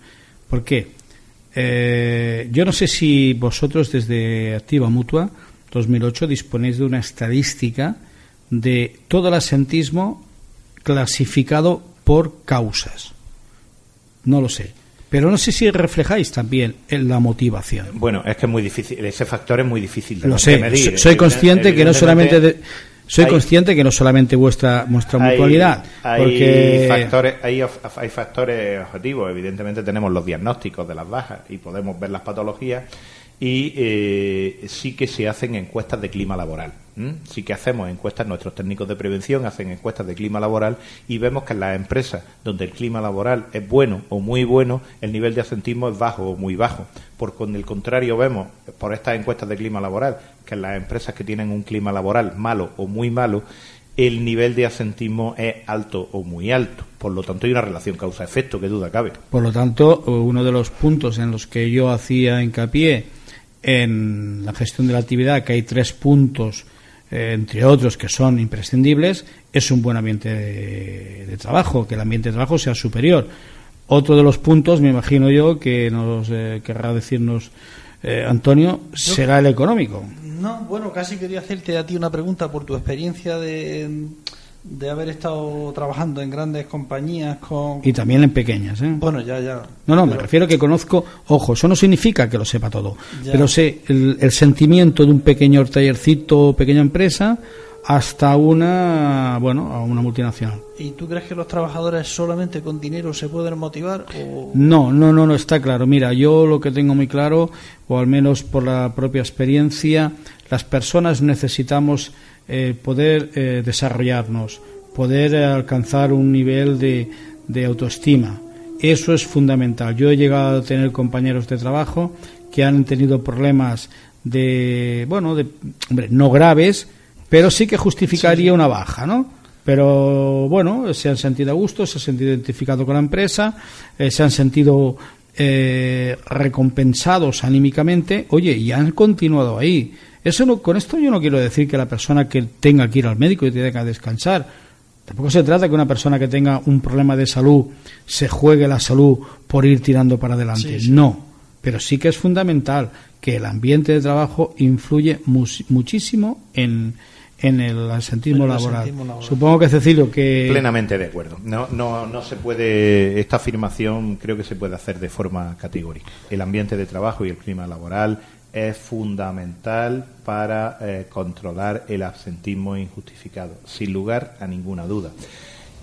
¿Por qué? Eh, yo no sé si vosotros desde Activa Mutua 2008 disponéis de una estadística de todo el asentismo clasificado por causas. No lo sé. Pero no sé si reflejáis también en la motivación. Bueno, es que es muy difícil, ese factor es muy difícil de, lo sé, medir. Soy consciente que no solamente de, soy consciente que no solamente vuestra, vuestra mutualidad, hay, porque... Factores, hay, hay factores objetivos. Evidentemente tenemos los diagnósticos de las bajas y podemos ver las patologías y eh, sí que se hacen encuestas de clima laboral. Sí que hacemos encuestas, nuestros técnicos de prevención hacen encuestas de clima laboral y vemos que en las empresas donde el clima laboral es bueno o muy bueno, el nivel de asentismo es bajo o muy bajo. Por con el contrario vemos por estas encuestas de clima laboral que en las empresas que tienen un clima laboral malo o muy malo, el nivel de asentismo es alto o muy alto. Por lo tanto, hay una relación causa-efecto, que duda cabe. Por lo tanto, uno de los puntos en los que yo hacía hincapié en la gestión de la actividad, que hay tres puntos, entre otros, que son imprescindibles, es un buen ambiente de, trabajo, que el ambiente de trabajo sea superior. Otro de los puntos, me imagino yo, que nos eh, querrá decirnos eh, Antonio, será el económico. No, bueno, casi quería hacerte a ti una pregunta por tu experiencia de de haber estado trabajando en grandes compañías con... Y también en pequeñas, ¿eh? Bueno, ya, ya. No, no, me refiero que conozco, ojo, eso no significa que lo sepa todo, pero sé el, el, sentimiento de un pequeño tallercito, pequeña empresa, hasta una, bueno, a una multinacional. ¿Y tú crees que los trabajadores solamente con dinero se pueden motivar? O... No, no, no, no, está claro. Mira, yo lo que tengo muy claro, o al menos por la propia experiencia, las personas necesitamos eh, poder eh, desarrollarnos, poder eh, alcanzar un nivel de, de autoestima. Eso es fundamental. Yo he llegado a tener compañeros de trabajo que han tenido problemas de, bueno, de, hombre, no graves, pero sí que justificaría una baja, ¿no? Pero bueno, se han sentido a gusto, se han sentido identificados con la empresa, se han sentido recompensados anímicamente, oye, y han continuado ahí. Eso no, con esto yo no quiero decir que la persona que tenga que ir al médico y tenga que descansar. Tampoco se trata que una persona que tenga un problema de salud se juegue la salud por ir tirando para adelante. No, pero sí que es fundamental que el ambiente de trabajo influye muchísimo en, en el asentismo, laboral. Supongo que Cecilio que plenamente de acuerdo. No, no, no se puede esta afirmación creo que se puede hacer de forma categórica. El ambiente de trabajo y el clima laboral es fundamental para eh, controlar el absentismo injustificado, sin lugar a ninguna duda.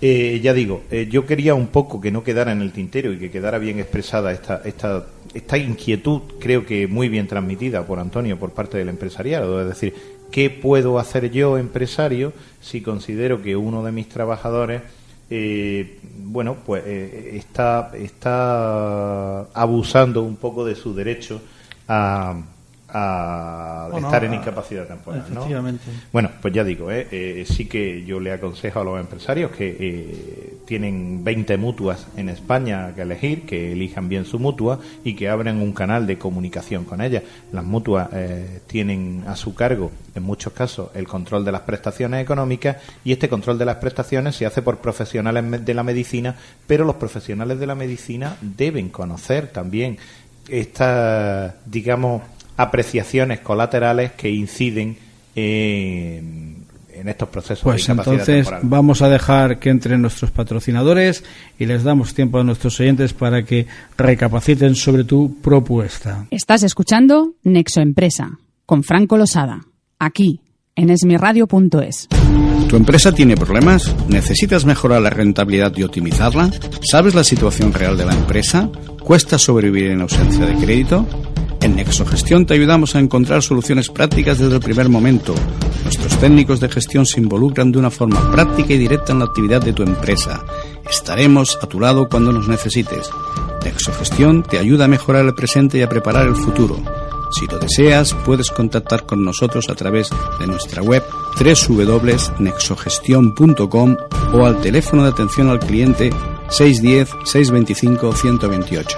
Eh, ya digo, eh, yo quería un poco que no quedara en el tintero y que quedara bien expresada esta, esta, esta inquietud, creo que muy bien transmitida por Antonio por parte del empresariado, es decir, ¿qué puedo hacer yo, empresario, si considero que uno de mis trabajadores bueno, pues está, está abusando un poco de su derecho a, a estar en incapacidad temporal. Bueno, pues ya digo, ¿eh? Eh, sí que yo le aconsejo a los empresarios que eh, tienen 20 mutuas en España que elegir, que elijan bien su mutua y que abran un canal de comunicación con ellas. Las mutuas tienen a su cargo, en muchos casos, el control de las prestaciones económicas y este control de las prestaciones se hace por profesionales de la medicina, pero los profesionales de la medicina deben conocer también esta, digamos, apreciaciones colaterales que inciden en, estos procesos pues entonces vamos a dejar que entren nuestros patrocinadores y les damos tiempo a nuestros oyentes para que recapaciten sobre tu propuesta. Estás escuchando Nexo Empresa con Franco Losada, aquí en esmiradio.es. ¿Tu empresa tiene problemas? ¿Necesitas mejorar la rentabilidad y optimizarla? ¿Sabes la situación real de la empresa? ¿Cuesta sobrevivir en ausencia de crédito? En Nexogestión te ayudamos a encontrar soluciones prácticas desde el primer momento. Nuestros técnicos de gestión se involucran de una forma práctica y directa en la actividad de tu empresa. Estaremos a tu lado cuando nos necesites. Nexogestión te ayuda a mejorar el presente y a preparar el futuro. Si lo deseas, puedes contactar con nosotros a través de nuestra web www.nexogestion.com o al teléfono de atención al cliente 610 625 128.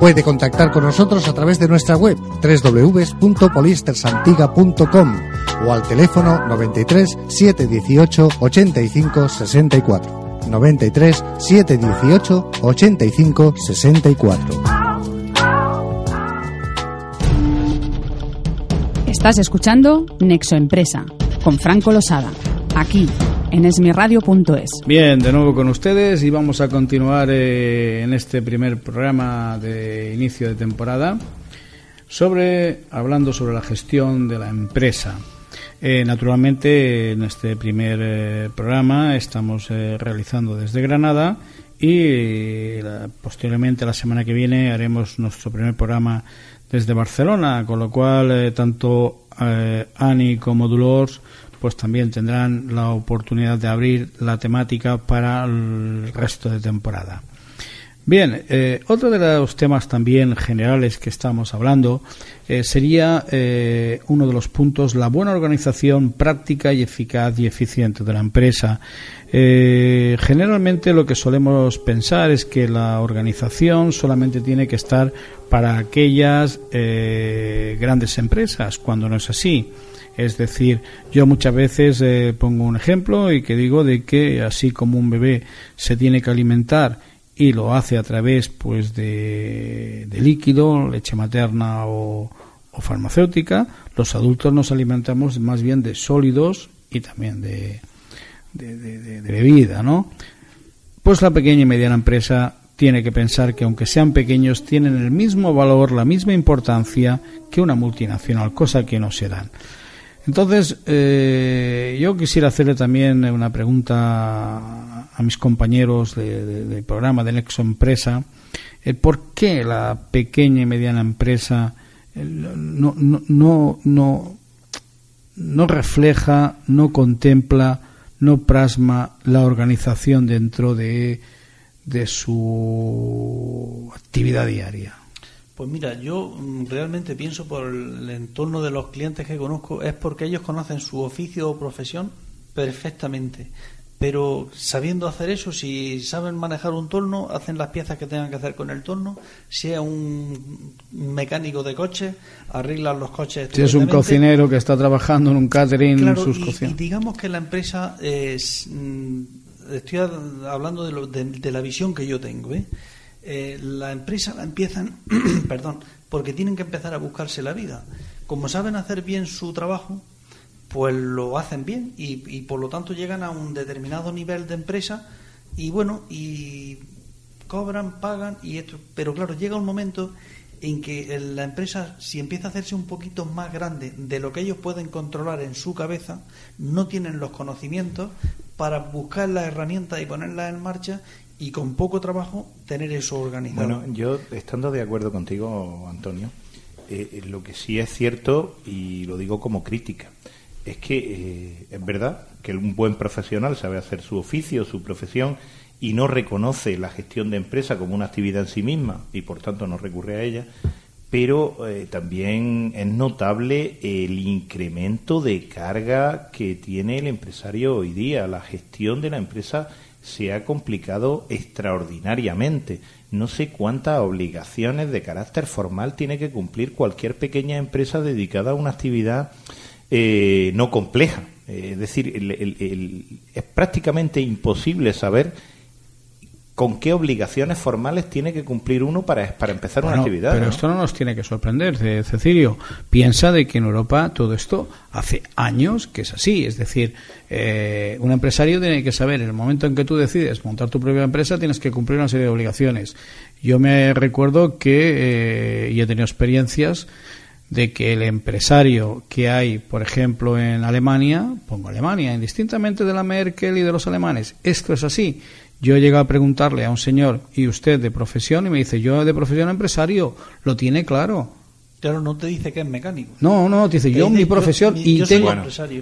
Puede contactar con nosotros a través de nuestra web www.polistersantiga.com o al teléfono 93 718 85 64. 93 718 85 64. Estás escuchando Nexo Empresa con Franco Losada, aquí en esmiradio.es. Bien, de nuevo con ustedes y vamos a continuar eh, en este primer programa de inicio de temporada sobre hablando sobre la gestión de la empresa. Eh, naturalmente, en este primer eh, programa estamos realizando desde Granada y posteriormente la semana que viene haremos nuestro primer programa desde Barcelona, con lo cual tanto Ani como Dolores pues también tendrán la oportunidad de abrir la temática para el resto de temporada. Bien, eh, otro de los temas también generales que estamos hablando eh, sería eh, uno de los puntos, la buena organización práctica y eficaz y eficiente de la empresa. generalmente lo que solemos pensar es que la organización solamente tiene que estar para aquellas grandes empresas, cuando no es así. Es decir, yo muchas veces eh, pongo un ejemplo y que digo de que así como un bebé se tiene que alimentar y lo hace a través pues de, líquido, leche materna o, farmacéutica, los adultos nos alimentamos más bien de sólidos y también de, de, bebida, ¿no? Pues la pequeña y mediana empresa tiene que pensar que aunque sean pequeños tienen el mismo valor, la misma importancia que una multinacional, cosa que no se dan. Entonces, eh, yo quisiera hacerle también una pregunta a mis compañeros del programa de Nexo Empresa. Eh, ¿Por qué la pequeña y mediana empresa eh, no, no, no, no, no refleja, no contempla, no plasma la organización dentro de, de su actividad diaria? Pues mira, yo mm, realmente pienso por el entorno de los clientes que conozco, es porque ellos conocen su oficio o profesión perfectamente. Pero sabiendo hacer eso, si saben manejar un torno, hacen las piezas que tengan que hacer con el torno. Si es un mecánico de coches, arreglan los coches. Si es un cocinero que está trabajando en un catering en sus cocinas. Y digamos que la empresa es. Mm, estoy hablando de, de, la visión que yo tengo. ¿eh? Eh, la empresa la empiezan, perdón, porque tienen que empezar a buscarse la vida. Como saben hacer bien su trabajo, pues lo hacen bien y, y, por lo tanto llegan a un determinado nivel de empresa y bueno, y cobran, pagan y esto. Pero claro, llega un momento en que la empresa, si empieza a hacerse un poquito más grande de lo que ellos pueden controlar en su cabeza, no tienen los conocimientos para buscar las herramientas y ponerlas en marcha y con poco trabajo tener eso organizado. Bueno, yo estando de acuerdo contigo, Antonio, eh, lo que sí es cierto, y lo digo como crítica, es que eh, es verdad que un buen profesional sabe hacer su oficio, su profesión, y no reconoce la gestión de empresa como una actividad en sí misma y por tanto no recurre a ella, pero eh, también es notable el incremento de carga que tiene el empresario hoy día. La gestión de la empresa se ha complicado extraordinariamente. No sé cuántas obligaciones de carácter formal tiene que cumplir cualquier pequeña empresa dedicada a una actividad eh, no compleja. Es decir, es prácticamente imposible saber con qué obligaciones formales tiene que cumplir uno para, para empezar una actividad. Pero esto no nos tiene que sorprender, Cecilio. Piensa de que en Europa todo esto hace años que es así. Es decir, eh, un empresario tiene que saber, en el momento en que tú decides montar tu propia empresa, tienes que cumplir una serie de obligaciones. Yo me recuerdo que, eh, y he tenido experiencias, de que el empresario que hay, por ejemplo, en Alemania, pongo Alemania, indistintamente de la Merkel y de los alemanes, esto es así yo he llegado a preguntarle a un señor, ¿y usted de profesión? Y me dice, yo de profesión empresario, lo tiene claro. Claro, no te dice que es mecánico. No, no, te dice yo mi profesión y tengo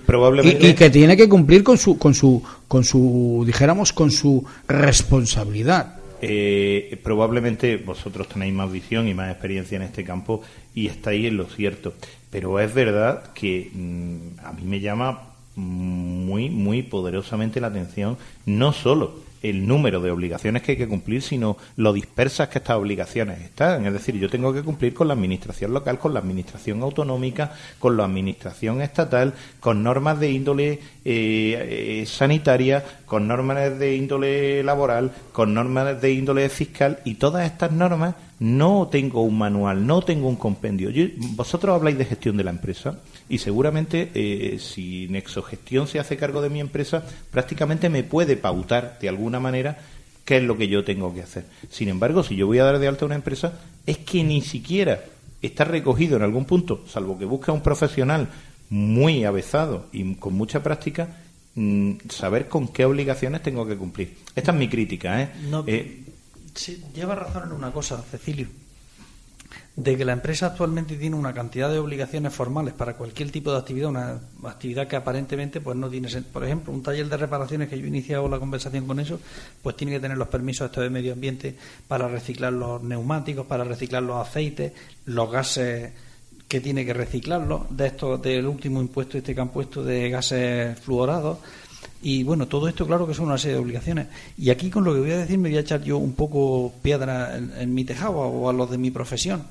probablemente... y, que tiene que cumplir con su con su con su dijéramos con su responsabilidad. Eh, probablemente vosotros tenéis más visión y más experiencia en este campo y estáis en lo cierto, pero es verdad que mm, a mí me llama muy muy poderosamente la atención no solo el número de obligaciones que hay que cumplir, sino lo dispersas que estas obligaciones están. Es decir, yo tengo que cumplir con la administración local, con la administración autonómica, con la administración estatal, con normas de índole eh, eh, sanitaria, con normas de índole laboral, con normas de índole fiscal y todas estas normas no tengo un manual, no tengo un compendio. vosotros habláis de gestión de la empresa y seguramente eh, si Nexogestión se hace cargo de mi empresa, prácticamente me puede pautar de alguna manera qué es lo que yo tengo que hacer. Sin embargo, si yo voy a dar de alta una empresa, es que ni siquiera está recogido en algún punto, salvo que busque a un profesional muy avezado y con mucha práctica, mm, saber con qué obligaciones tengo que cumplir. Esta es mi crítica. ¿eh? eh lleva razón en una cosa, Cecilio de que la empresa actualmente tiene una cantidad de obligaciones formales para cualquier tipo de actividad, una actividad que aparentemente pues no tiene por ejemplo, un taller de reparaciones que yo he iniciado la conversación con eso, pues tiene que tener los permisos de medio ambiente para reciclar los neumáticos, para reciclar los aceites, los gases que tiene que reciclarlos, de esto del último impuesto este que han puesto de gases fluorados y bueno, todo esto claro que son una serie de obligaciones. Y aquí con lo que voy a decir me voy a echar yo un poco piedra en, mi tejado o a los de mi profesión.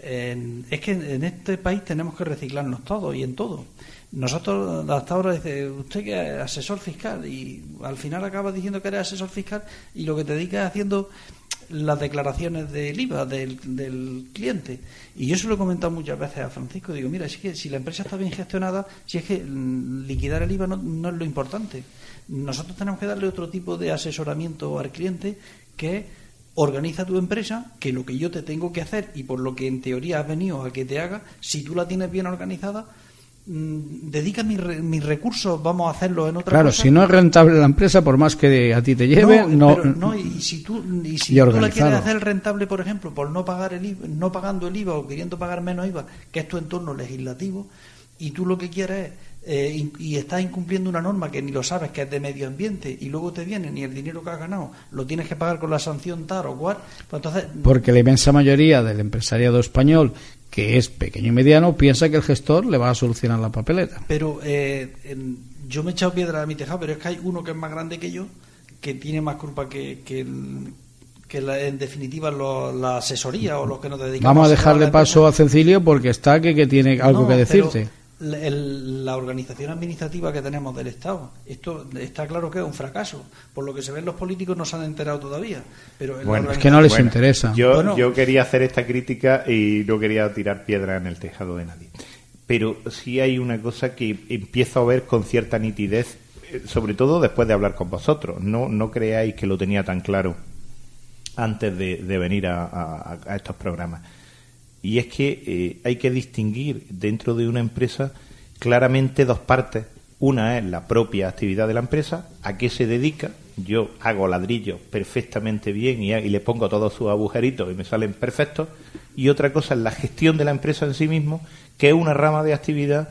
es que en este país tenemos que reciclarnos todos y en todo. Nosotros hasta ahora dice usted que es asesor fiscal y al final acaba diciendo que eres asesor fiscal y lo que te dedicas haciendo las declaraciones del IVA del, cliente. Y yo se lo he comentado muchas veces a Francisco. Digo, mira, es que si la empresa está bien gestionada, si es que mm, liquidar el IVA no, no es lo importante. Nosotros tenemos que darle otro tipo de asesoramiento al cliente que organiza tu empresa, que lo que yo te tengo que hacer y por lo que en teoría has venido a que te haga, si tú la tienes bien organizada, dedica mis, recursos, vamos a hacerlo en otra Claro, si no es rentable la empresa, por más que a ti te lleve, no. no, y si tú, y si tú la quieres hacer rentable, por ejemplo, por no pagar el IVA, no pagando el IVA o queriendo pagar menos IVA, que es tu entorno legislativo, y tú lo que quieres es eh, y, estás incumpliendo una norma que ni lo sabes que es de medio ambiente y luego te viene ni el dinero que has ganado lo tienes que pagar con la sanción tal o cual pues entonces porque la inmensa mayoría del empresariado español que es pequeño y mediano piensa que el gestor le va a solucionar la papeleta pero eh, yo me he echado piedra a mi tejado pero es que hay uno que es más grande que yo que tiene más culpa que, que en definitiva la asesoría o los que nos dedicamos vamos a dejarle paso a Cecilio porque está que, que tiene algo que decirte la organización administrativa que tenemos del Estado. Esto está claro que es un fracaso. Por lo que se ven los políticos no se han enterado todavía. Pero bueno, es que no les interesa. Yo, yo quería hacer esta crítica y no quería tirar piedra en el tejado de nadie. Pero sí hay una cosa que empiezo a ver con cierta nitidez, eh, sobre todo después de hablar con vosotros. No, no creáis que lo tenía tan claro antes de, venir a estos programas y es que eh, hay que distinguir dentro de una empresa claramente dos partes. Una es la propia actividad de la empresa, a qué se dedica. Yo hago ladrillos perfectamente bien y, le pongo todos sus agujeritos y me salen perfectos. Y otra cosa es la gestión de la empresa en sí mismo, que es una rama de actividad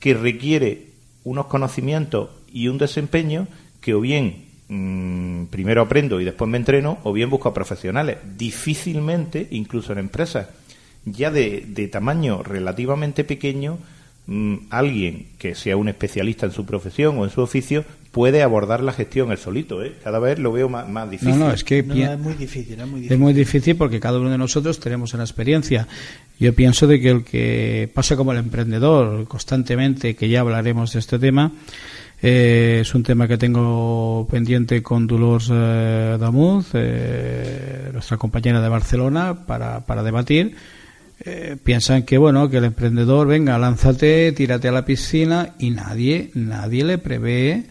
que requiere unos conocimientos y un desempeño que o bien mm, primero aprendo y después me entreno, o bien busco a profesionales. Difícilmente, incluso en empresas ya de, tamaño relativamente pequeño, mm, alguien que sea un especialista en su profesión o en su oficio puede abordar la gestión el solito. ¿eh? Cada vez lo veo más, difícil. No, no, es que es, muy difícil, es muy difícil. Es muy difícil porque cada uno de nosotros tenemos una experiencia. Yo pienso de que el que pasa como el emprendedor constantemente, que ya hablaremos de este tema, eh, es un tema que tengo pendiente con Dolores eh, Damuz, eh, nuestra compañera de Barcelona, para, para debatir eh, piensan que bueno que el emprendedor venga lánzate tírate a la piscina y nadie nadie le prevé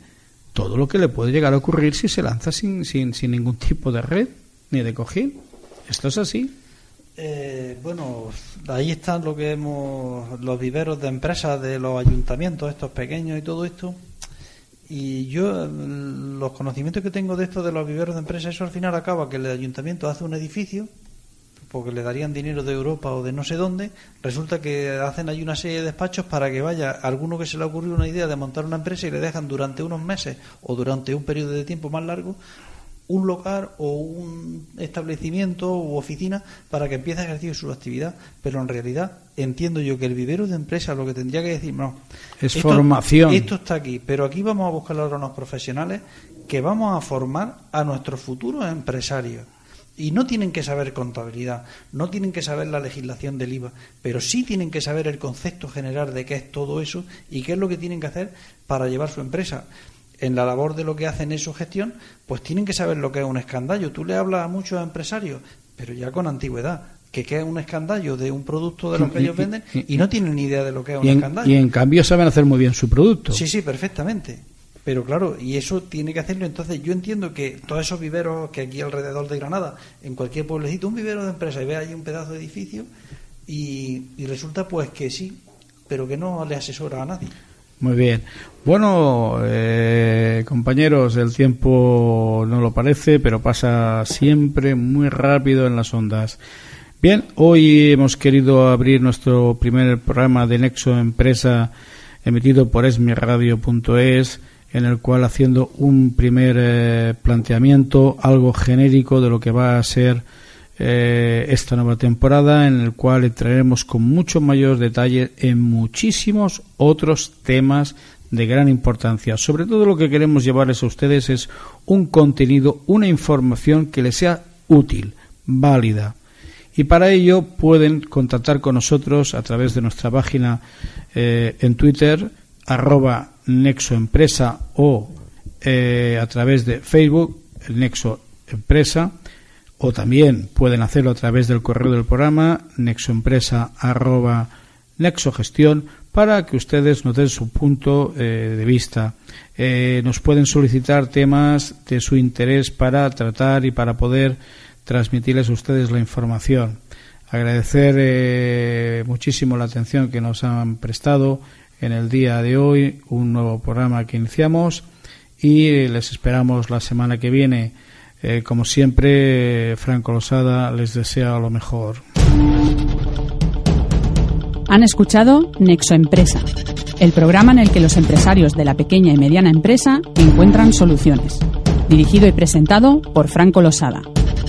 todo lo que le puede llegar a ocurrir si se lanza sin, sin, sin ningún tipo de red ni de cojín. Esto es así. Eh, bueno ahí están lo que hemos los viveros de empresas de los ayuntamientos estos pequeños y todo esto. Y yo los conocimientos que tengo de esto de los viveros de empresas eso al final acaba que el ayuntamiento hace un edificio porque le darían dinero de Europa o de no sé dónde, resulta que hacen ahí una serie de despachos para que vaya alguno que se le ha ocurrido una idea de montar una empresa y le dejan durante unos meses o durante un periodo de tiempo más largo un local o un establecimiento u oficina para que empiece a ejercer su actividad, pero en realidad entiendo yo que el vivero de empresa lo que tendría que decir, no, es formación. Esto está aquí, pero aquí vamos a buscar ahora unos profesionales que vamos a formar a nuestros futuros empresarios y no tienen que saber contabilidad, no tienen que saber la legislación del IVA, pero sí tienen que saber el concepto general de qué es todo eso y qué es lo que tienen que hacer para llevar su empresa. En la labor de lo que hacen en su gestión, pues tienen que saber lo que es un escandallo. Tú le hablas a muchos empresarios, pero ya con antigüedad, que qué es un escandallo de un producto de lo que ellos venden y, no tienen ni idea de lo que es un escandallo. Y en cambio saben hacer muy bien su producto. Sí, sí, perfectamente. Pero claro, y eso tiene que hacerlo. Entonces, yo entiendo que todos esos viveros que aquí alrededor de Granada, en cualquier pueblecito, un vivero de empresa y ve ahí un pedazo de edificio y, resulta pues que sí, pero que no le asesora a nadie. Muy bien. Bueno, eh, compañeros, el tiempo no lo parece, pero pasa siempre muy rápido en las ondas. Bien, hoy hemos querido abrir nuestro primer programa de Nexo Empresa emitido por esmiradio.es en el cual haciendo un primer eh, planteamiento algo genérico de lo que va a ser eh, esta nueva temporada en el cual entraremos con mucho mayor detalle en muchísimos otros temas de gran importancia. Sobre todo lo que queremos llevarles a ustedes es un contenido, una información que les sea útil, válida. Y para ello pueden contactar con nosotros a través de nuestra página eh, en Twitter, arroba Nexo Empresa o eh, a través de Facebook, el Nexo Empresa, o también pueden hacerlo a través del correo del programa nexoempresa arroba nexogestión para que ustedes nos den su punto eh, de vista. Eh, nos pueden solicitar temas de su interés para tratar y para poder transmitirles a ustedes la información. Agradecer muchísimo la atención que nos han prestado en el día de hoy, un nuevo programa que iniciamos y les esperamos la semana que viene. Eh, como siempre, Franco Losada les desea lo mejor. Han escuchado Nexo Empresa, el programa en el que los empresarios de la pequeña y mediana empresa encuentran soluciones. Dirigido y presentado por Franco Losada,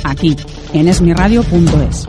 aquí en esmiradio.es.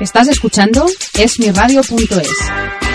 Estás escuchando esmiradio.es